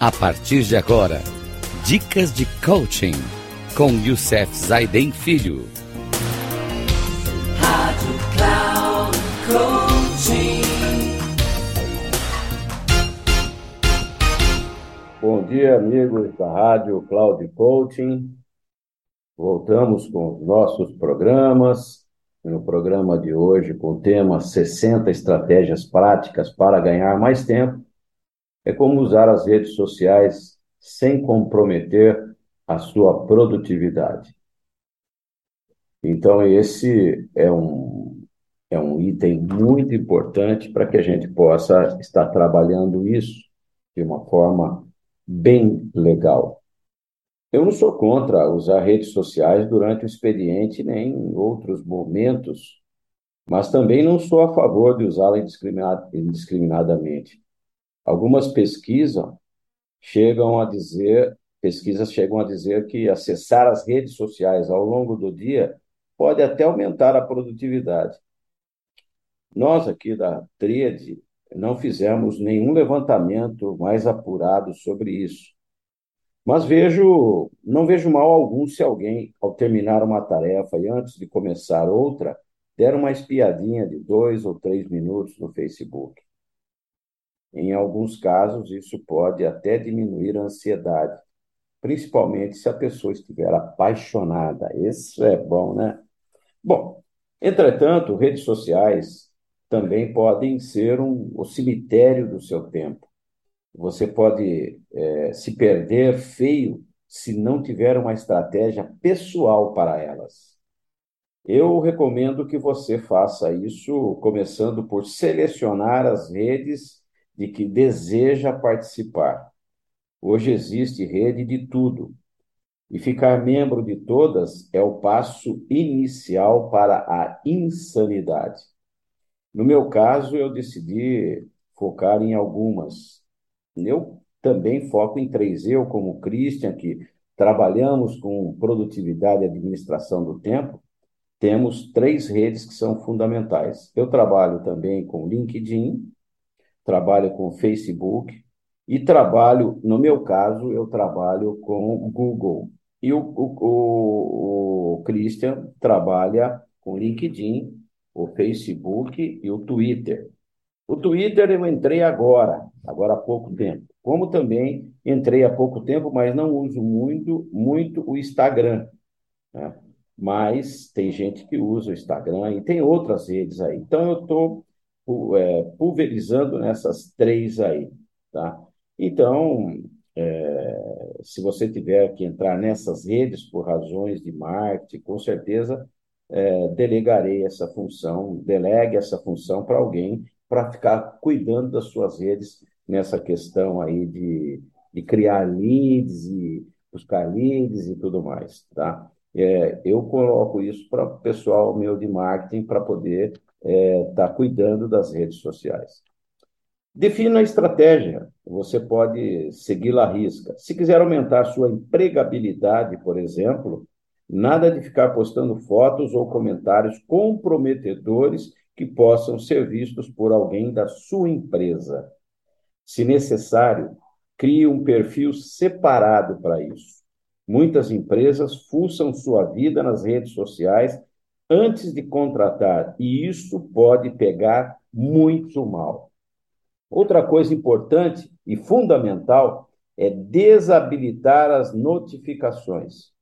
A partir de agora, dicas de coaching com Youssef Zaiden Filho. Rádio Cloud Coaching. Bom dia, amigos da Rádio Cloud Coaching. Voltamos com os nossos programas. No programa de hoje, com o tema 60 estratégias práticas para ganhar mais tempo, é como usar as redes sociais sem comprometer a sua produtividade. Então, esse é um, é um item muito importante para que a gente possa estar trabalhando isso de uma forma bem legal. Eu não sou contra usar redes sociais durante o expediente nem em outros momentos, mas também não sou a favor de usá-la indiscriminadamente. Algumas pesquisas chegam a dizer, pesquisas chegam a dizer que acessar as redes sociais ao longo do dia pode até aumentar a produtividade. Nós aqui da Tríade não fizemos nenhum levantamento mais apurado sobre isso. Mas vejo, não vejo mal algum se alguém, ao terminar uma tarefa e antes de começar outra, der uma espiadinha de dois ou três minutos no Facebook. Em alguns casos, isso pode até diminuir a ansiedade, principalmente se a pessoa estiver apaixonada. Isso é bom, né? Bom, entretanto, redes sociais também podem ser um, o cemitério do seu tempo. Você pode é, se perder feio se não tiver uma estratégia pessoal para elas. Eu recomendo que você faça isso começando por selecionar as redes de que deseja participar. Hoje existe rede de tudo, e ficar membro de todas é o passo inicial para a insanidade. No meu caso, eu decidi focar em algumas. Eu também foco em três. Eu, como Christian, que trabalhamos com produtividade e administração do tempo, temos três redes que são fundamentais. Eu trabalho também com LinkedIn, trabalho com Facebook e trabalho, no meu caso, eu trabalho com Google. E o, o, o Christian trabalha com LinkedIn o Facebook e o Twitter. O Twitter eu entrei agora, agora há pouco tempo. Como também entrei há pouco tempo, mas não uso muito, muito o Instagram. Né? Mas tem gente que usa o Instagram e tem outras redes aí. Então eu estou pulverizando nessas três aí. Tá? Então, é, se você tiver que entrar nessas redes por razões de marketing, com certeza é, delegarei essa função, delegue essa função para alguém para ficar cuidando das suas redes nessa questão aí de, de criar leads e buscar leads e tudo mais, tá? É, eu coloco isso para o pessoal meu de marketing para poder estar é, tá cuidando das redes sociais. Defina a estratégia, você pode segui-la à risca. Se quiser aumentar sua empregabilidade, por exemplo, Nada de ficar postando fotos ou comentários comprometedores que possam ser vistos por alguém da sua empresa. Se necessário, crie um perfil separado para isso. Muitas empresas fuçam sua vida nas redes sociais antes de contratar, e isso pode pegar muito mal. Outra coisa importante e fundamental é desabilitar as notificações.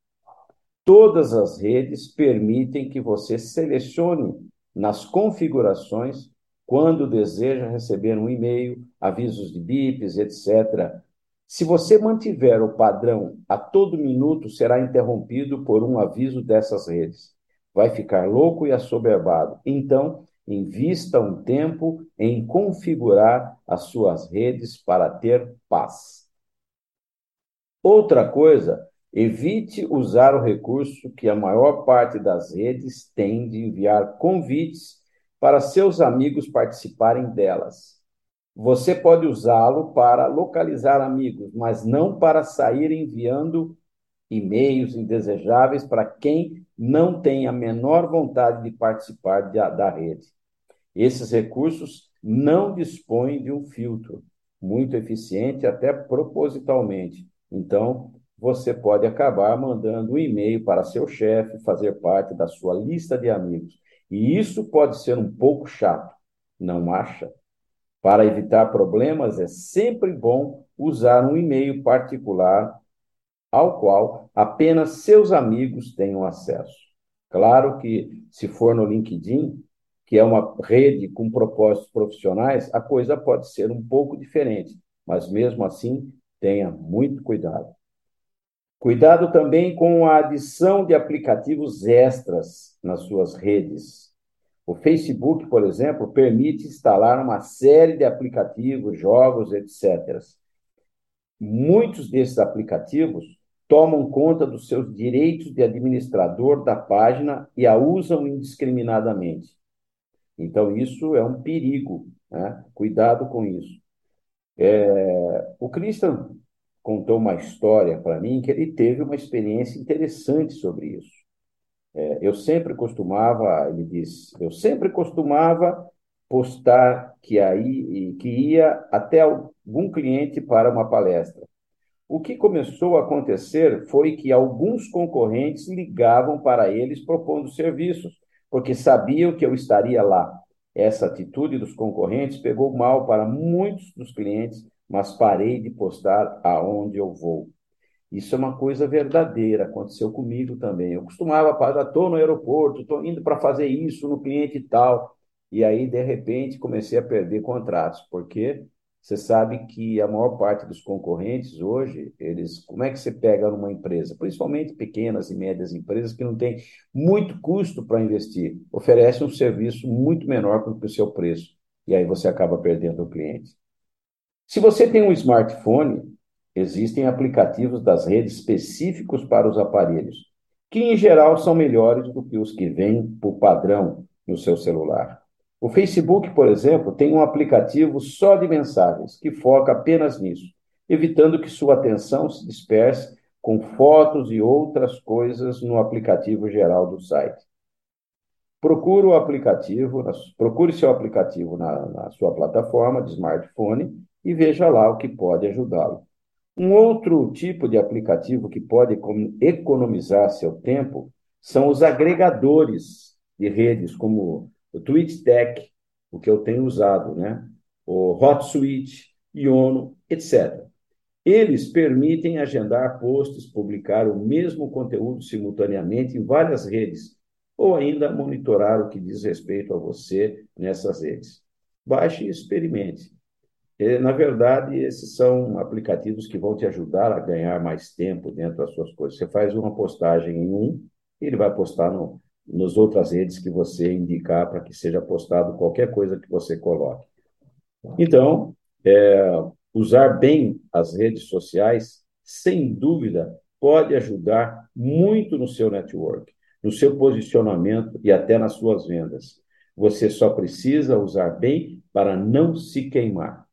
Todas as redes permitem que você selecione nas configurações quando deseja receber um e-mail, avisos de bips, etc. Se você mantiver o padrão a todo minuto, será interrompido por um aviso dessas redes. Vai ficar louco e assoberbado. Então, invista um tempo em configurar as suas redes para ter paz. Outra coisa Evite usar o recurso que a maior parte das redes tem de enviar convites para seus amigos participarem delas. Você pode usá-lo para localizar amigos, mas não para sair enviando e-mails indesejáveis para quem não tem a menor vontade de participar de, da rede. Esses recursos não dispõem de um filtro. muito eficiente, até propositalmente. Então, você pode acabar mandando um e-mail para seu chefe fazer parte da sua lista de amigos. E isso pode ser um pouco chato, não acha? Para evitar problemas, é sempre bom usar um e-mail particular ao qual apenas seus amigos tenham acesso. Claro que, se for no LinkedIn, que é uma rede com propósitos profissionais, a coisa pode ser um pouco diferente, mas mesmo assim, tenha muito cuidado. Cuidado também com a adição de aplicativos extras nas suas redes. O Facebook, por exemplo, permite instalar uma série de aplicativos, jogos, etc. Muitos desses aplicativos tomam conta dos seus direitos de administrador da página e a usam indiscriminadamente. Então, isso é um perigo. Né? Cuidado com isso. É, o Christian contou uma história para mim que ele teve uma experiência interessante sobre isso. É, eu sempre costumava, ele disse, eu sempre costumava postar que aí que ia até algum cliente para uma palestra. O que começou a acontecer foi que alguns concorrentes ligavam para eles propondo serviços, porque sabiam que eu estaria lá. Essa atitude dos concorrentes pegou mal para muitos dos clientes, mas parei de postar aonde eu vou. Isso é uma coisa verdadeira, aconteceu comigo também. Eu costumava falar, estou no aeroporto, estou indo para fazer isso no cliente e tal. E aí, de repente, comecei a perder contratos, porque você sabe que a maior parte dos concorrentes hoje, eles, como é que você pega numa empresa, principalmente pequenas e médias empresas que não têm muito custo para investir, oferecem um serviço muito menor do que o seu preço, e aí você acaba perdendo o cliente. Se você tem um smartphone, existem aplicativos das redes específicos para os aparelhos, que em geral são melhores do que os que vêm por padrão no seu celular. O Facebook, por exemplo, tem um aplicativo só de mensagens, que foca apenas nisso, evitando que sua atenção se disperse com fotos e outras coisas no aplicativo geral do site. Procure o aplicativo, procure seu aplicativo na, na sua plataforma de smartphone e veja lá o que pode ajudá-lo. Um outro tipo de aplicativo que pode economizar seu tempo são os agregadores de redes, como o TweetDeck, o que eu tenho usado, né? o HotSuite, Iono, etc. Eles permitem agendar posts, publicar o mesmo conteúdo simultaneamente em várias redes, ou ainda monitorar o que diz respeito a você nessas redes. Baixe e experimente. Na verdade, esses são aplicativos que vão te ajudar a ganhar mais tempo dentro das suas coisas. Você faz uma postagem em um, ele vai postar no, nas outras redes que você indicar para que seja postado qualquer coisa que você coloque. Então, é, usar bem as redes sociais, sem dúvida, pode ajudar muito no seu network, no seu posicionamento e até nas suas vendas. Você só precisa usar bem para não se queimar.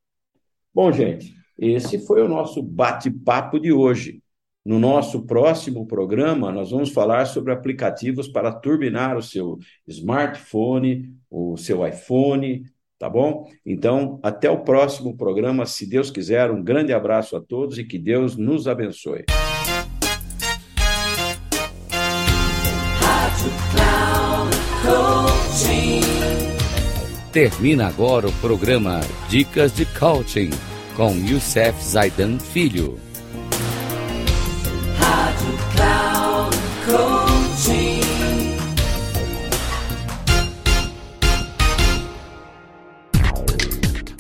Bom, gente, esse foi o nosso bate-papo de hoje. No nosso próximo programa, nós vamos falar sobre aplicativos para turbinar o seu smartphone, o seu iPhone, tá bom? Então, até o próximo programa, se Deus quiser. Um grande abraço a todos e que Deus nos abençoe. Termina agora o programa Dicas de Coaching com Youssef Zaidan Filho.